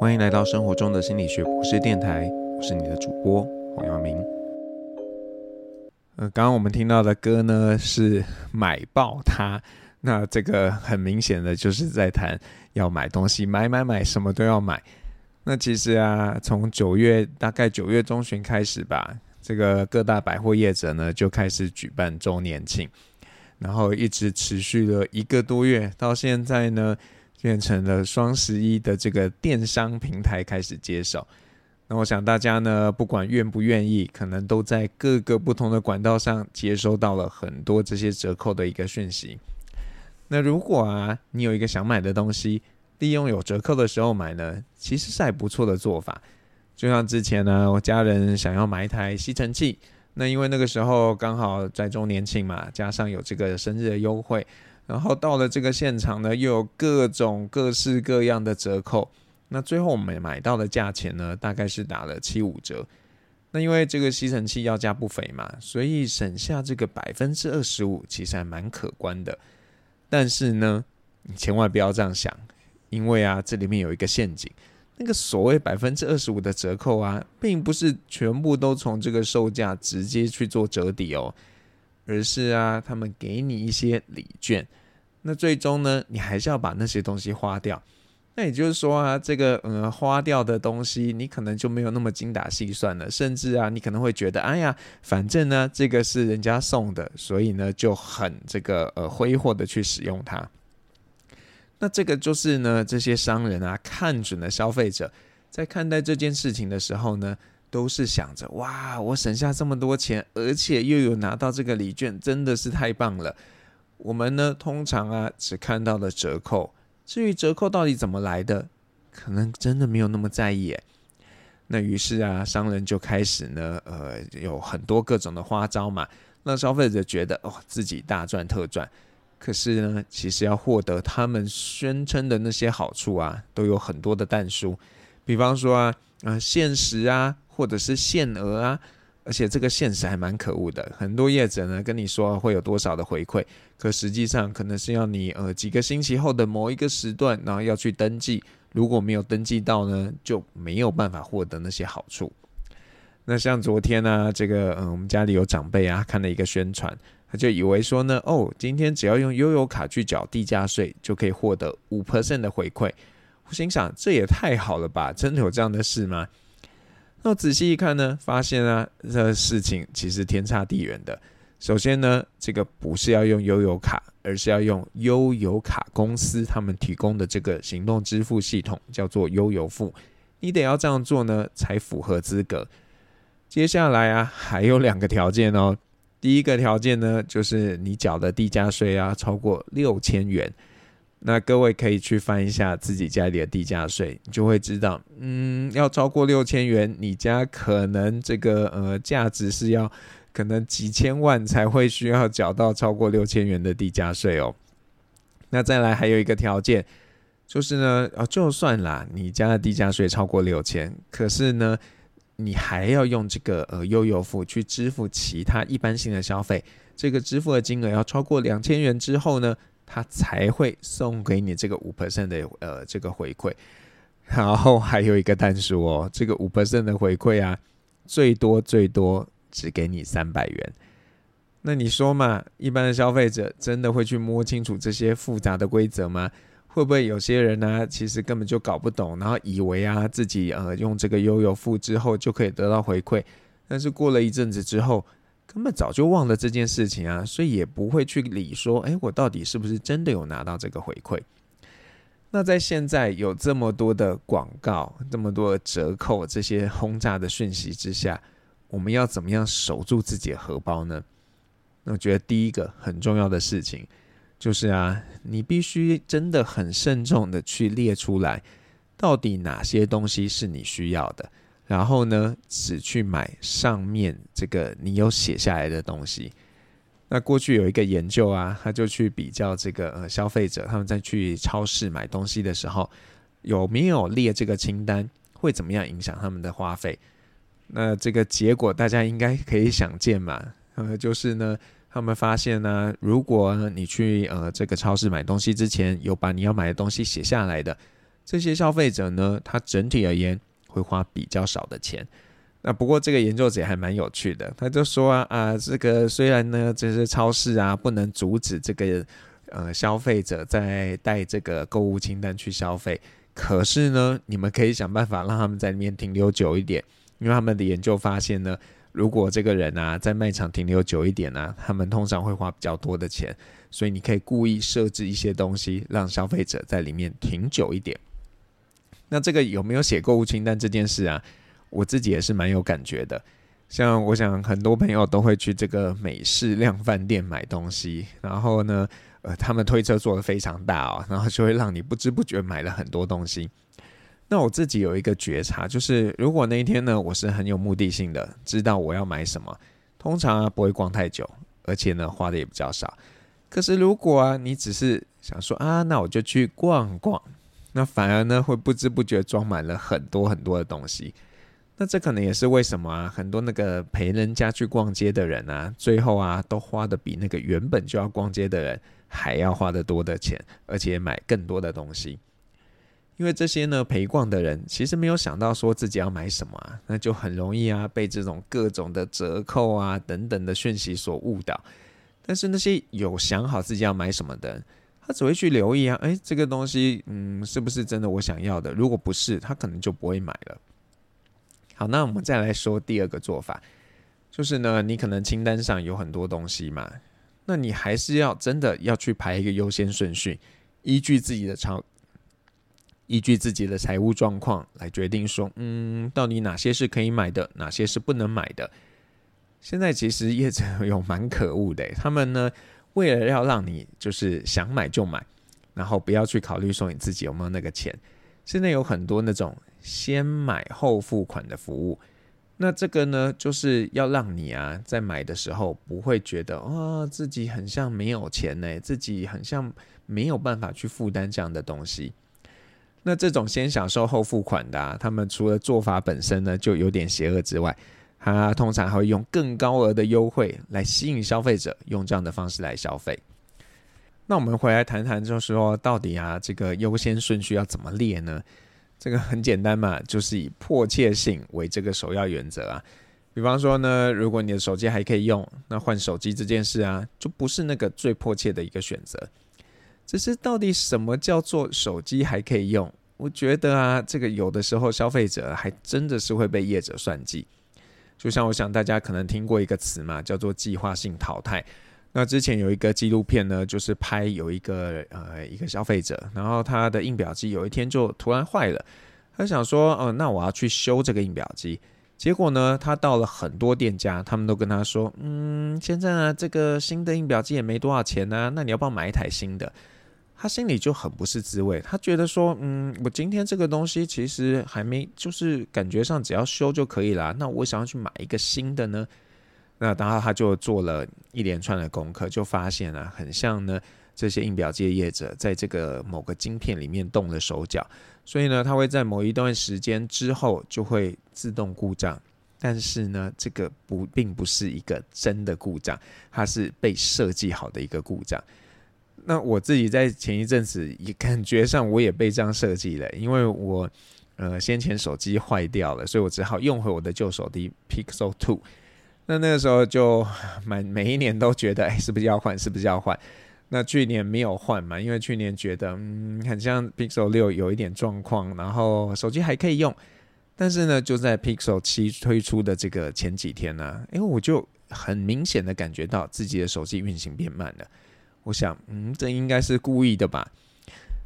欢迎来到生活中的心理学博士电台，我是你的主播黄耀明。呃，刚刚我们听到的歌呢是买爆它，那这个很明显的就是在谈要买东西，买买买，什么都要买。那其实啊，从九月大概九月中旬开始吧，这个各大百货业者呢就开始举办周年庆，然后一直持续了一个多月，到现在呢。变成了双十一的这个电商平台开始接手，那我想大家呢，不管愿不愿意，可能都在各个不同的管道上接收到了很多这些折扣的一个讯息。那如果啊，你有一个想买的东西，利用有折扣的时候买呢，其实是还不错的做法。就像之前呢，我家人想要买一台吸尘器，那因为那个时候刚好在周年庆嘛，加上有这个生日的优惠。然后到了这个现场呢，又有各种各式各样的折扣。那最后我们买到的价钱呢，大概是打了七五折。那因为这个吸尘器要价不菲嘛，所以省下这个百分之二十五，其实还蛮可观的。但是呢，你千万不要这样想，因为啊，这里面有一个陷阱。那个所谓百分之二十五的折扣啊，并不是全部都从这个售价直接去做折抵哦。而是啊，他们给你一些礼券，那最终呢，你还是要把那些东西花掉。那也就是说啊，这个呃花掉的东西，你可能就没有那么精打细算了，甚至啊，你可能会觉得，哎呀，反正呢，这个是人家送的，所以呢，就很这个呃挥霍的去使用它。那这个就是呢，这些商人啊，看准了消费者，在看待这件事情的时候呢。都是想着哇，我省下这么多钱，而且又有拿到这个礼券，真的是太棒了。我们呢，通常啊，只看到了折扣，至于折扣到底怎么来的，可能真的没有那么在意。那于是啊，商人就开始呢，呃，有很多各种的花招嘛，让消费者觉得哦，自己大赚特赚。可是呢，其实要获得他们宣称的那些好处啊，都有很多的但书。比方说啊，啊、呃，限时啊。或者是限额啊，而且这个限时还蛮可恶的。很多业者呢跟你说会有多少的回馈，可实际上可能是要你呃几个星期后的某一个时段，然后要去登记。如果没有登记到呢，就没有办法获得那些好处。那像昨天呢、啊，这个嗯，我们家里有长辈啊，看了一个宣传，他就以为说呢，哦，今天只要用悠游卡去缴地价税，就可以获得五 percent 的回馈。我心想，这也太好了吧？真的有这样的事吗？那仔细一看呢，发现啊，这事情其实天差地远的。首先呢，这个不是要用悠游卡，而是要用悠游卡公司他们提供的这个行动支付系统，叫做悠游付。你得要这样做呢，才符合资格。接下来啊，还有两个条件哦。第一个条件呢，就是你缴的地价税啊，超过六千元。那各位可以去翻一下自己家里的地价税，你就会知道，嗯，要超过六千元，你家可能这个呃价值是要可能几千万才会需要缴到超过六千元的地价税哦。那再来还有一个条件，就是呢，哦，就算啦，你家的地价税超过六千，可是呢，你还要用这个呃悠游付去支付其他一般性的消费，这个支付的金额要超过两千元之后呢，他才会送给你这个五 percent 的呃这个回馈，然后还有一个但书哦，这个五 percent 的回馈啊，最多最多只给你三百元。那你说嘛，一般的消费者真的会去摸清楚这些复杂的规则吗？会不会有些人呢、其实根本就搞不懂，然后以为啊自己呃用这个悠游付之后就可以得到回馈，但是过了一阵子之后。根本早就忘了这件事情啊，所以也不会去理说，诶，我到底是不是真的有拿到这个回馈？那在现在有这么多的广告、这么多折扣、这些轰炸的讯息之下，我们要怎么样守住自己的荷包呢？那我觉得第一个很重要的事情就是啊，你必须真的很慎重的去列出来，到底哪些东西是你需要的。然后呢，只去买上面这个你有写下来的东西。那过去有一个研究啊，他就去比较这个呃消费者他们在去超市买东西的时候，有没有列这个清单，会怎么样影响他们的花费？那这个结果大家应该可以想见嘛，呃，就是呢，他们发现呢，如果你去呃这个超市买东西之前，有把你要买的东西写下来的。这些消费者呢，他整体而言会花比较少的钱。那不过这个研究者还蛮有趣的，他就说啊啊，这个虽然呢，这些超市啊不能阻止这个呃消费者在带这个购物清单去消费，可是呢，你们可以想办法让他们在里面停留久一点，因为他们的研究发现呢，如果这个人啊在卖场停留久一点呢、他们通常会花比较多的钱，所以你可以故意设置一些东西，让消费者在里面停久一点。那这个有没有写购物清单这件事啊？我自己也是蛮有感觉的，像我想很多朋友都会去这个美式量贩店买东西，然后呢，呃，他们推车做得非常大哦，然后就会让你不知不觉买了很多东西。那我自己有一个觉察，就是如果那一天呢，我是很有目的性的，知道我要买什么，通常啊不会逛太久，而且呢花的也比较少。可是如果啊你只是想说啊，那我就去逛逛，那反而呢会不知不觉装满了很多很多的东西。那这可能也是为什么啊，很多那个陪人家去逛街的人啊，最后啊都花的比那个原本就要逛街的人还要花得多的钱，而且买更多的东西。因为这些呢陪逛的人其实没有想到说自己要买什么啊，那就很容易啊被这种各种的折扣啊等等的讯息所误导。但是那些有想好自己要买什么的，他只会去留意啊，诶，这个东西嗯是不是真的我想要的？如果不是，他可能就不会买了。好，那我们再来说第二个做法，就是呢，你可能清单上有很多东西嘛，那你还是要真的要去排一个优先顺序，依据自己的财，依据自己的财务状况来决定说，嗯，到底哪些是可以买的，哪些是不能买的。现在其实业者有蛮可恶的，他们呢，为了要让你就是想买就买，然后不要去考虑说你自己有没有那个钱。现在有很多那种先买后付款的服务，那这个呢，就是要让你啊在买的时候不会觉得啊、哦、自己很像没有钱呢，自己很像没有办法去负担这样的东西。那这种先享受后付款的、啊，他们除了做法本身呢就有点邪恶之外，他通常还会用更高额的优惠来吸引消费者用这样的方式来消费。那我们回来谈谈，就是说到底啊，这个优先顺序要怎么列呢？这个很简单嘛，就是以迫切性为这个首要原则啊。比方说呢，如果你的手机还可以用，那换手机这件事啊，就不是那个最迫切的一个选择。只是到底什么叫做手机还可以用？我觉得啊，这个有的时候消费者还真的是会被业者算计。就像我想大家可能听过一个词嘛，叫做计划性淘汰。那之前有一个纪录片呢，就是拍有一个呃一个消费者，然后他的印表机有一天就突然坏了，他想说，哦、那我要去修这个印表机。结果呢，他到了很多店家，他们都跟他说，嗯，现在呢这个新的印表机也没多少钱呢、那你要不要买一台新的？他心里就很不是滋味，他觉得说，嗯，我今天这个东西其实还没，就是感觉上只要修就可以了，那我想要去买一个新的呢？那然后他就做了一连串的功课，就发现啊，很像呢这些印表机的业者在这个某个晶片里面动了手脚，所以呢，它会在某一段时间之后就会自动故障。但是呢，这个不并不是一个真的故障，它是被设计好的一个故障。那我自己在前一阵子也感觉上我也被这样设计了，因为我呃先前手机坏掉了，所以我只好用回我的旧手机 Pixel Two。那那个时候就满每一年都觉得，哎，是不是要换？是不是要换？那去年没有换嘛，因为去年觉得，嗯，很像 Pixel 六有一点状况，然后手机还可以用。但是呢，就在 Pixel 七推出的这个前几天呢、因为我就很明显的感觉到自己的手机运行变慢了。我想，嗯，这应该是故意的吧。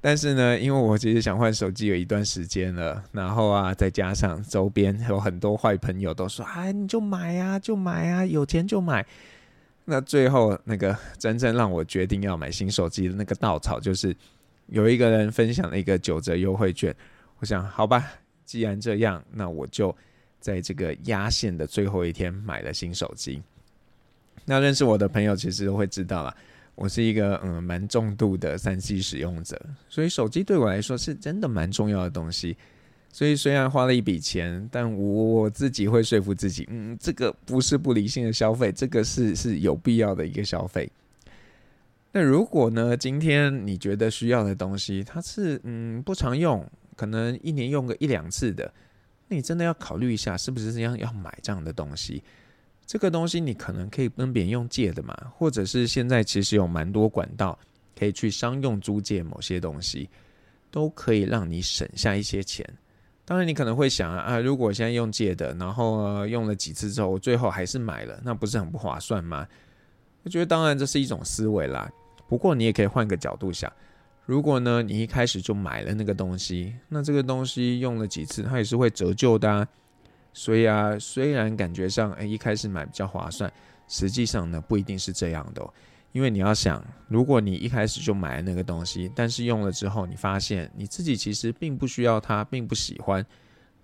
但是呢，因为我其实想换手机有一段时间了，然后啊，再加上周边有很多坏朋友都说：“哎，你就买啊，就买啊，有钱就买。”那最后那个真正让我决定要买新手机的那个稻草，就是有一个人分享了一个九折优惠券。我想，好吧，既然这样，那我就在这个压线的最后一天买了新手机。那认识我的朋友其实都会知道了。我是一个嗯蛮重度的三 C 使用者，所以手机对我来说是真的蛮重要的东西。所以虽然花了一笔钱，但我自己会说服自己，嗯，这个不是不理性的消费，这个是是有必要的一个消费。那如果呢，今天你觉得需要的东西，它是嗯不常用，可能一年用个一两次的，那你真的要考虑一下，是不是这样要买这样的东西？这个东西你可能可以跟别人用借的嘛，或者是现在其实有蛮多管道可以去商用租借某些东西，都可以让你省下一些钱。当然，你可能会想啊，啊，如果我现在用借的，然后呢，用了几次之后，我最后还是买了，那不是很不划算吗？我觉得当然这是一种思维啦。不过你也可以换个角度想，如果呢你一开始就买了那个东西，那这个东西用了几次，它也是会折旧的啊。所以啊，虽然感觉上诶一开始买比较划算，实际上呢不一定是这样的哦。因为你要想，如果你一开始就买了那个东西，但是用了之后，你发现你自己其实并不需要它，并不喜欢，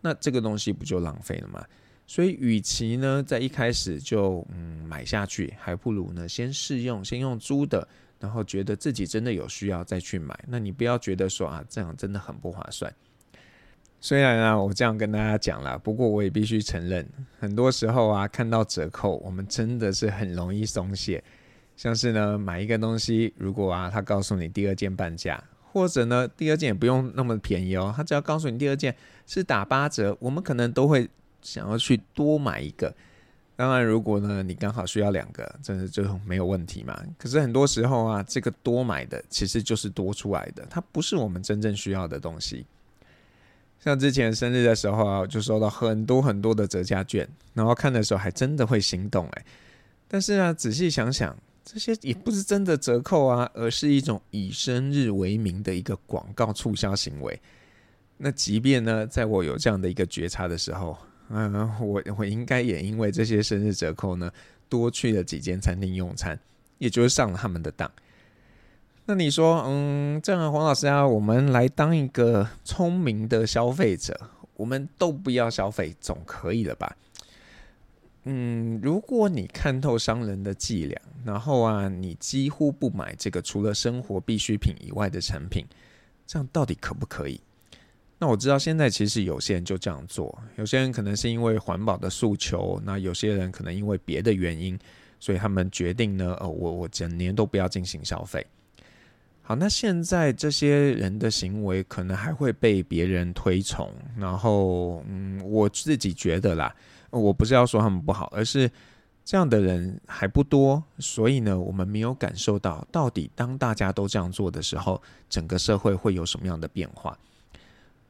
那这个东西不就浪费了吗？所以，与其呢在一开始就嗯买下去，还不如呢先试用，先用租的，然后觉得自己真的有需要再去买。那你不要觉得说啊这样真的很不划算。虽然啊，我这样跟大家讲了，不过我也必须承认，很多时候啊，看到折扣，我们真的是很容易松懈。像是呢，买一个东西，如果啊，他告诉你第二件半价，或者呢，第二件也不用那么便宜哦，他只要告诉你第二件是打八折，我们可能都会想要去多买一个。当然，如果呢，你刚好需要两个，真的就没有问题嘛。可是很多时候啊，这个多买的其实就是多出来的，它不是我们真正需要的东西。像之前生日的时候啊，就收到很多很多的折价券，然后看的时候还真的会心动哎。但是啊，仔细想想，这些也不是真的折扣啊，而是一种以生日为名的一个广告促销行为。那即便呢，在我有这样的一个觉察的时候，嗯，我我应该也因为这些生日折扣呢，多去了几间餐厅用餐，也就是上了他们的当。那你说，嗯，这样黄老师啊，我们来当一个聪明的消费者，我们都不要消费，总可以了吧？嗯，如果你看透商人的伎俩，然后啊，你几乎不买这个除了生活必需品以外的产品，这样到底可不可以？那我知道现在其实有些人就这样做，有些人可能是因为环保的诉求，那有些人可能因为别的原因，所以他们决定呢，哦，我我整年都不要进行消费。好，那现在这些人的行为可能还会被别人推崇，然后，嗯，我自己觉得啦，我不是要说他们不好，而是这样的人还不多，所以呢，我们没有感受到到底当大家都这样做的时候，整个社会会有什么样的变化。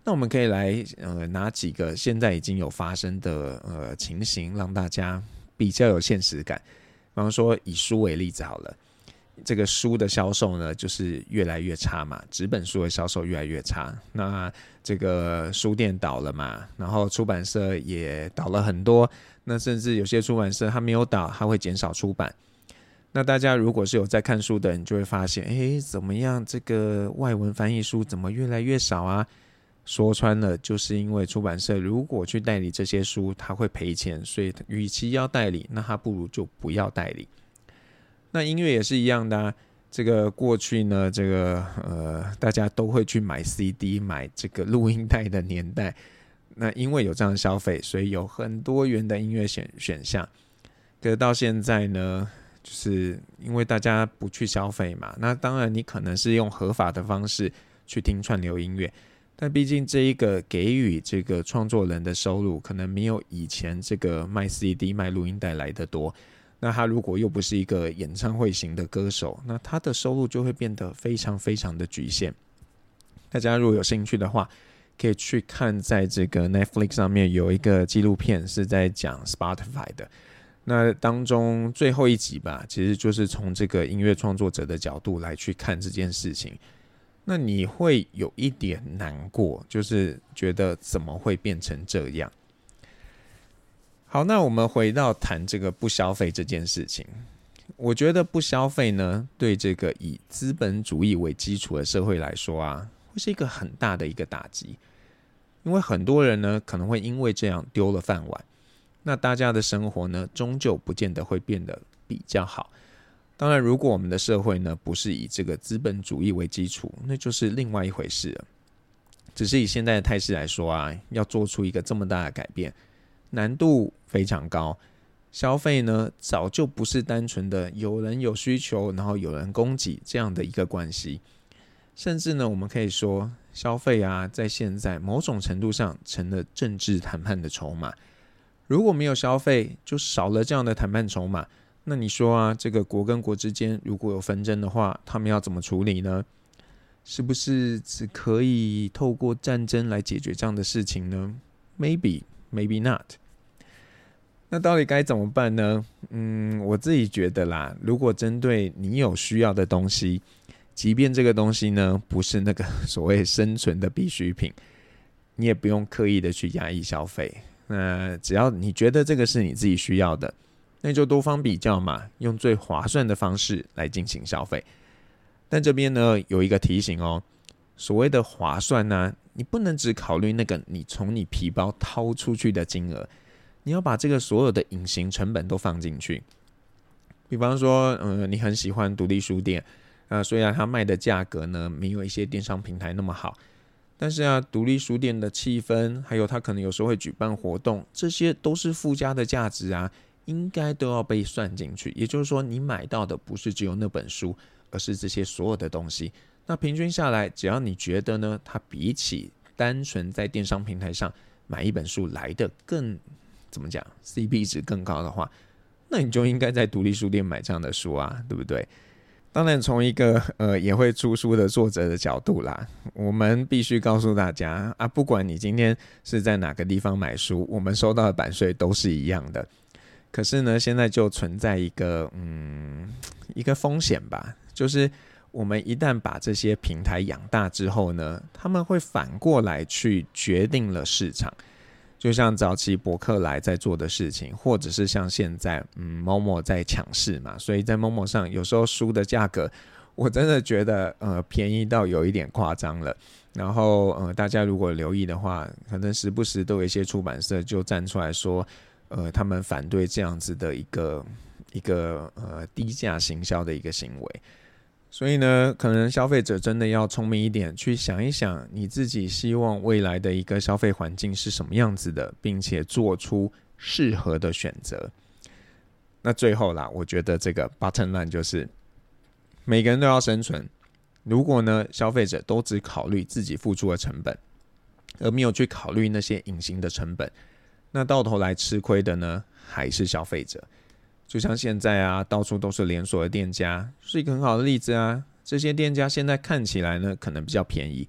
那我们可以来，呃，拿几个现在已经有发生的呃情形，让大家比较有现实感。比方说，以书为例子好了。这个书的销售呢，就是越来越差嘛，纸本书的销售越来越差。那这个书店倒了嘛，然后出版社也倒了很多。那甚至有些出版社它没有倒，它会减少出版。那大家如果是有在看书的人，就会发现，哎，怎么样？这个外文翻译书怎么越来越少啊？说穿了，就是因为出版社如果去代理这些书，他会赔钱，所以与其要代理，那他不如就不要代理。那音乐也是一样的啊，这个过去呢，这个呃，大家都会去买 CD、买这个录音带的年代，那因为有这样的消费，所以有很多元的音乐选选项。可是到现在呢，就是因为大家不去消费嘛，那当然你可能是用合法的方式去听串流音乐，但毕竟这一个给予这个创作人的收入，可能没有以前这个卖 CD、卖录音带来得多。那他如果又不是一个演唱会型的歌手，那他的收入就会变得非常非常的局限。大家如果有兴趣的话，可以去看在这个 Netflix 上面有一个纪录片是在讲 Spotify 的。那当中最后一集吧，其实就是从这个音乐创作者的角度来去看这件事情。那你会有一点难过，就是觉得怎么会变成这样？好，那我们回到谈这个不消费这件事情。我觉得不消费呢，对这个以资本主义为基础的社会来说啊，会是一个很大的一个打击。因为很多人呢，可能会因为这样丢了饭碗。那大家的生活呢，终究不见得会变得比较好。当然，如果我们的社会呢，不是以这个资本主义为基础，那就是另外一回事了。只是以现在的态势来说啊，要做出一个这么大的改变。难度非常高，消费呢，早就不是单纯的有人有需求，然后有人供给这样的一个关系，甚至呢，我们可以说，消费啊，在现在某种程度上成了政治谈判的筹码。如果没有消费，就少了这样的谈判筹码。那你说啊，这个国跟国之间如果有纷争的话，他们要怎么处理呢？是不是只可以透过战争来解决这样的事情呢？Maybe, maybe not。那到底该怎么办呢？嗯，我自己觉得啦，如果针对你有需要的东西，即便这个东西呢不是那个 所谓生存的必需品，你也不用刻意的去压抑消费。那只要你觉得这个是你自己需要的。那就多方比较嘛，用最划算的方式来进行消费。但这边呢有一个提醒哦，所谓的划算呢，你不能只考虑那个你从你皮包掏出去的金额，你要把这个所有的隐形成本都放进去。比方说，嗯，你很喜欢独立书店，啊，虽然它卖的价格呢没有一些电商平台那么好，但是啊，独立书店的气氛，还有它可能有时候会举办活动，这些都是附加的价值啊。应该都要被算进去，也就是说，你买到的不是只有那本书，而是这些所有的东西。那平均下来，只要你觉得呢，它比起单纯在电商平台上买一本书来的更怎么讲，CP 值更高的话，那你就应该在独立书店买这样的书啊，对不对？当然，从一个呃也会出书的作者的角度啦，我们必须告诉大家啊，不管你今天是在哪个地方买书，我们收到的版税都是一样的。可是呢，现在就存在一个嗯一个风险吧，就是我们一旦把这些平台养大之后呢，他们会反过来去决定了市场，就像早期博客来在做的事情，或者是像现在嗯某某在抢市嘛，所以在某某上有时候书的价格，我真的觉得呃便宜到有一点夸张了。然后呃大家如果留意的话，可能时不时都有一些出版社就站出来说。呃，他们反对这样子的一个一个呃低价行销的一个行为，所以呢，可能消费者真的要聪明一点，去想一想你自己希望未来的一个消费环境是什么样子的，并且做出适合的选择。那最后啦，我觉得这个 button line 就是每个人都要生存。如果呢，消费者都只考虑自己付出的成本，而没有去考虑那些隐形的成本。那到头来吃亏的呢，还是消费者。就像现在啊，到处都是连锁的店家，是一个很好的例子啊。这些店家现在看起来呢，可能比较便宜，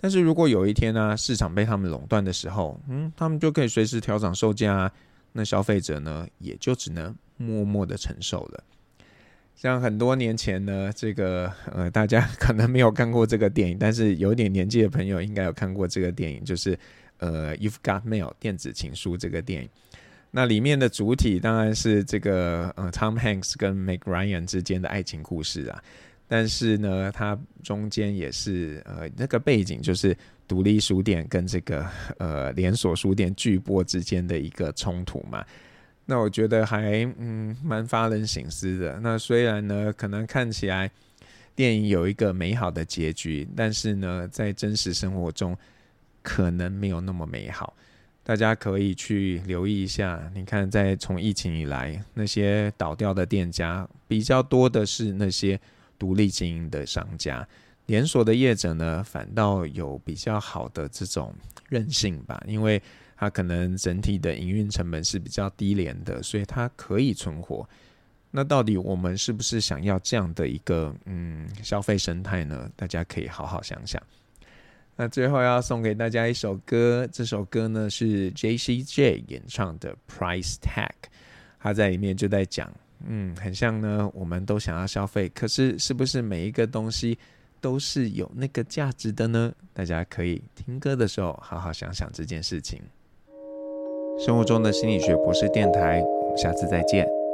但是如果有一天呢、市场被他们垄断的时候，嗯，他们就可以随时调涨售价啊。那消费者呢，也就只能默默的承受了。像很多年前呢，这个呃，大家 可能没有看过这个电影，但是有点年纪的朋友应该有看过这个电影，就是。呃，You've Got Mail 电子情书这个电影，那里面的主体当然是这个呃 Tom Hanks 跟 Meg Ryan 之间的爱情故事啊。但是呢，它中间也是呃那个背景就是独立书店跟这个呃连锁书店巨波之间的一个冲突嘛。那我觉得还嗯蛮发人省思的。那虽然呢，可能看起来电影有一个美好的结局，但是呢，在真实生活中。可能没有那么美好，大家可以去留意一下。你看，在从疫情以来，那些倒掉的店家比较多的是那些独立经营的商家，连锁的业者呢，反倒有比较好的这种韧性吧，因为它可能整体的营运成本是比较低廉的，所以它可以存活。那到底我们是不是想要这样的一个嗯消费生态呢？大家可以好好想想。那最后要送给大家一首歌，这首歌呢是 J.C.J 演唱的《Price Tag》，他在里面就在讲，嗯，很像呢，我们都想要消费，可是是不是每一个东西都是有那个价值的呢？大家可以听歌的时候好好想想这件事情。生活中的心理学博士电台，我们下次再见。